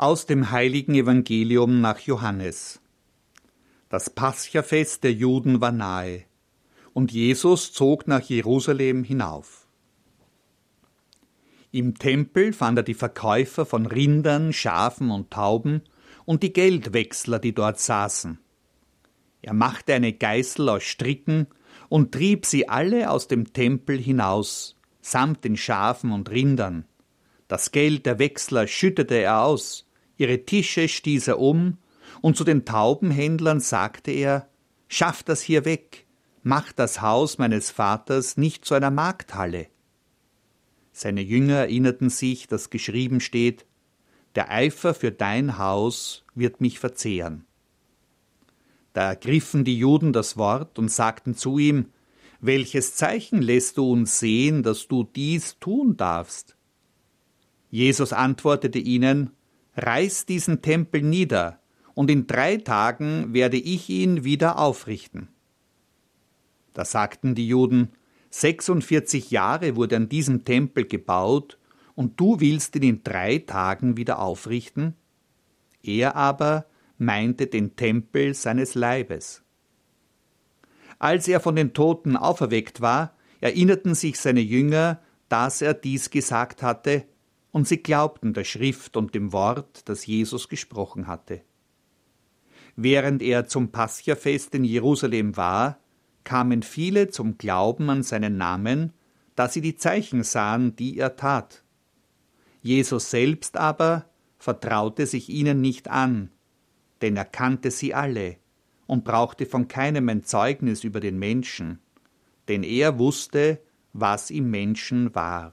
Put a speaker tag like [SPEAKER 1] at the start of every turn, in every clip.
[SPEAKER 1] Aus dem heiligen Evangelium nach Johannes. Das Paschafest der Juden war nahe, und Jesus zog nach Jerusalem hinauf. Im Tempel fand er die Verkäufer von Rindern, Schafen und Tauben und die Geldwechsler, die dort saßen. Er machte eine Geißel aus Stricken und trieb sie alle aus dem Tempel hinaus, samt den Schafen und Rindern. Das Geld der Wechsler schüttete er aus, ihre Tische stieß er um, und zu den Taubenhändlern sagte er Schafft das hier weg, macht das Haus meines Vaters nicht zu einer Markthalle. Seine Jünger erinnerten sich, dass geschrieben steht Der Eifer für dein Haus wird mich verzehren. Da ergriffen die Juden das Wort und sagten zu ihm Welches Zeichen lässt du uns sehen, dass du dies tun darfst? Jesus antwortete ihnen Reiß diesen Tempel nieder, und in drei Tagen werde ich ihn wieder aufrichten. Da sagten die Juden, 46 Jahre wurde an diesem Tempel gebaut, und du willst ihn in drei Tagen wieder aufrichten? Er aber meinte den Tempel seines Leibes. Als er von den Toten auferweckt war, erinnerten sich seine Jünger, dass er dies gesagt hatte, und sie glaubten der Schrift und dem Wort, das Jesus gesprochen hatte. Während er zum Paschafest in Jerusalem war, kamen viele zum Glauben an seinen Namen, da sie die Zeichen sahen, die er tat. Jesus selbst aber vertraute sich ihnen nicht an, denn er kannte sie alle und brauchte von keinem ein Zeugnis über den Menschen, denn er wusste, was im Menschen war.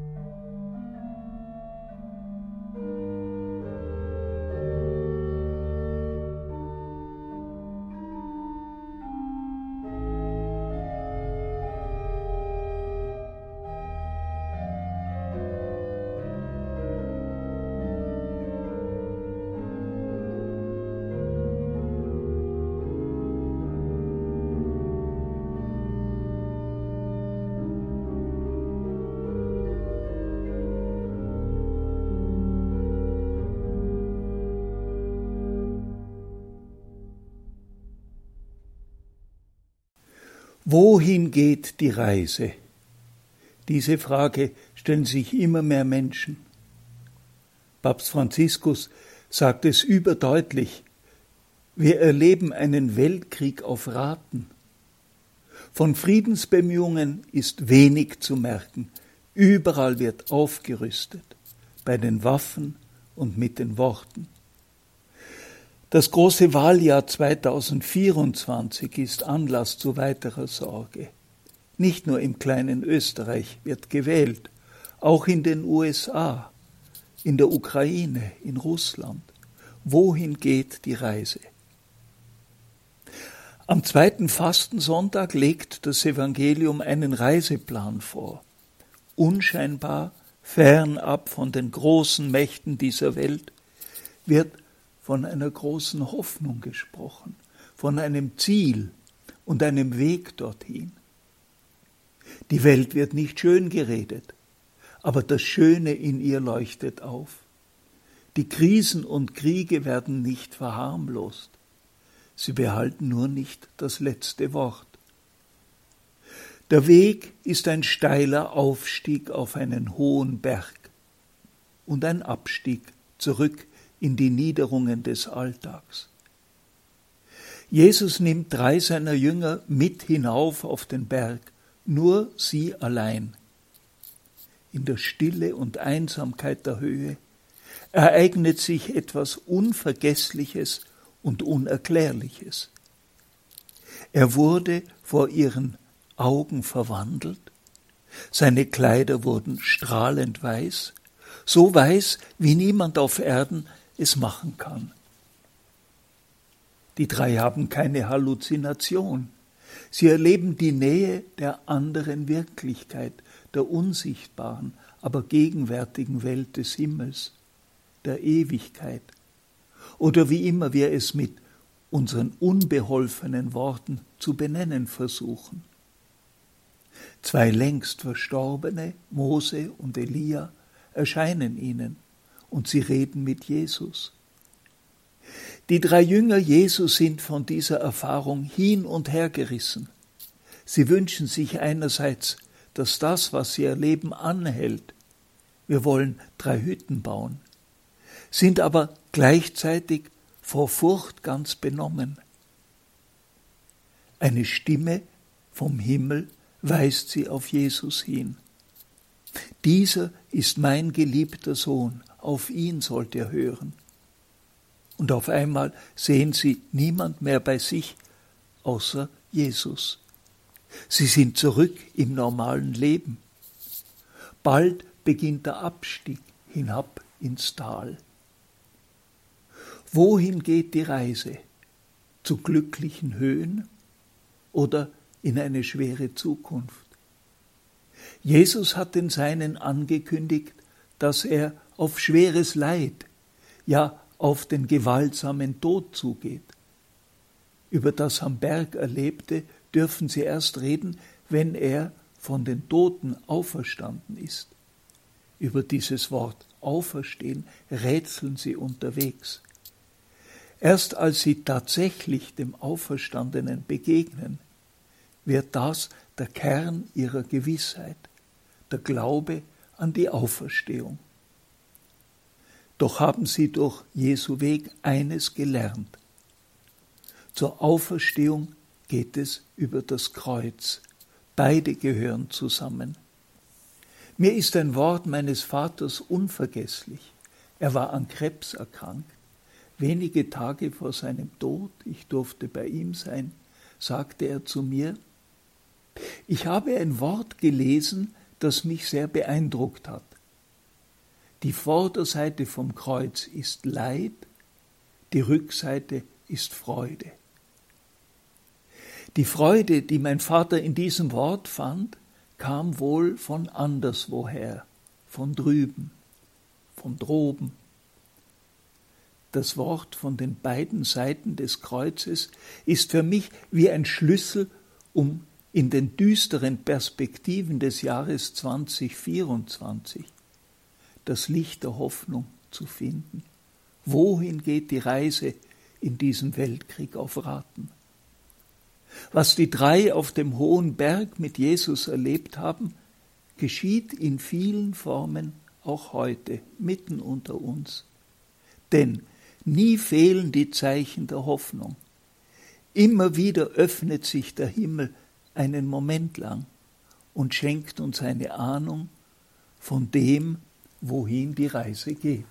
[SPEAKER 2] Wohin geht die Reise? Diese Frage stellen sich immer mehr Menschen. Papst Franziskus sagt es überdeutlich. Wir erleben einen Weltkrieg auf Raten. Von Friedensbemühungen ist wenig zu merken. Überall wird aufgerüstet, bei den Waffen und mit den Worten. Das große Wahljahr 2024 ist Anlass zu weiterer Sorge. Nicht nur im kleinen Österreich wird gewählt, auch in den USA, in der Ukraine, in Russland. Wohin geht die Reise? Am zweiten Fastensonntag legt das Evangelium einen Reiseplan vor. Unscheinbar, fernab von den großen Mächten dieser Welt, wird von einer großen Hoffnung gesprochen, von einem Ziel und einem Weg dorthin. Die Welt wird nicht schön geredet, aber das Schöne in ihr leuchtet auf. Die Krisen und Kriege werden nicht verharmlost, sie behalten nur nicht das letzte Wort. Der Weg ist ein steiler Aufstieg auf einen hohen Berg und ein Abstieg zurück in die Niederungen des Alltags. Jesus nimmt drei seiner Jünger mit hinauf auf den Berg, nur sie allein. In der Stille und Einsamkeit der Höhe ereignet sich etwas Unvergessliches und Unerklärliches. Er wurde vor ihren Augen verwandelt, seine Kleider wurden strahlend weiß, so weiß wie niemand auf Erden es machen kann. Die drei haben keine Halluzination. Sie erleben die Nähe der anderen Wirklichkeit, der unsichtbaren, aber gegenwärtigen Welt des Himmels, der Ewigkeit. Oder wie immer wir es mit unseren unbeholfenen Worten zu benennen versuchen. Zwei längst Verstorbene, Mose und Elia, erscheinen ihnen und sie reden mit Jesus. Die drei Jünger Jesus sind von dieser Erfahrung hin und her gerissen. Sie wünschen sich einerseits, dass das, was sie erleben, anhält. Wir wollen drei Hütten bauen, sind aber gleichzeitig vor Furcht ganz benommen. Eine Stimme vom Himmel weist sie auf Jesus hin. Dieser ist mein geliebter Sohn, auf ihn sollt ihr hören. Und auf einmal sehen sie niemand mehr bei sich außer Jesus. Sie sind zurück im normalen Leben. Bald beginnt der Abstieg hinab ins Tal. Wohin geht die Reise? Zu glücklichen Höhen oder in eine schwere Zukunft? Jesus hat den Seinen angekündigt, dass er auf schweres Leid, ja auf den gewaltsamen Tod zugeht. Über das am Berg Erlebte dürfen sie erst reden, wenn er von den Toten auferstanden ist. Über dieses Wort auferstehen rätseln sie unterwegs. Erst als sie tatsächlich dem Auferstandenen begegnen, wird das der Kern ihrer Gewissheit, der Glaube an die Auferstehung. Doch haben sie durch Jesu Weg eines gelernt. Zur Auferstehung geht es über das Kreuz. Beide gehören zusammen. Mir ist ein Wort meines Vaters unvergesslich. Er war an Krebs erkrankt. Wenige Tage vor seinem Tod, ich durfte bei ihm sein, sagte er zu mir, ich habe ein Wort gelesen, das mich sehr beeindruckt hat. Die Vorderseite vom Kreuz ist Leid, die Rückseite ist Freude. Die Freude, die mein Vater in diesem Wort fand, kam wohl von anderswoher, von drüben, von droben. Das Wort von den beiden Seiten des Kreuzes ist für mich wie ein Schlüssel, um in den düsteren Perspektiven des Jahres 2024 das Licht der Hoffnung zu finden. Wohin geht die Reise in diesem Weltkrieg auf Raten? Was die drei auf dem hohen Berg mit Jesus erlebt haben, geschieht in vielen Formen auch heute mitten unter uns. Denn nie fehlen die Zeichen der Hoffnung. Immer wieder öffnet sich der Himmel einen Moment lang und schenkt uns eine Ahnung von dem, wohin die Reise geht.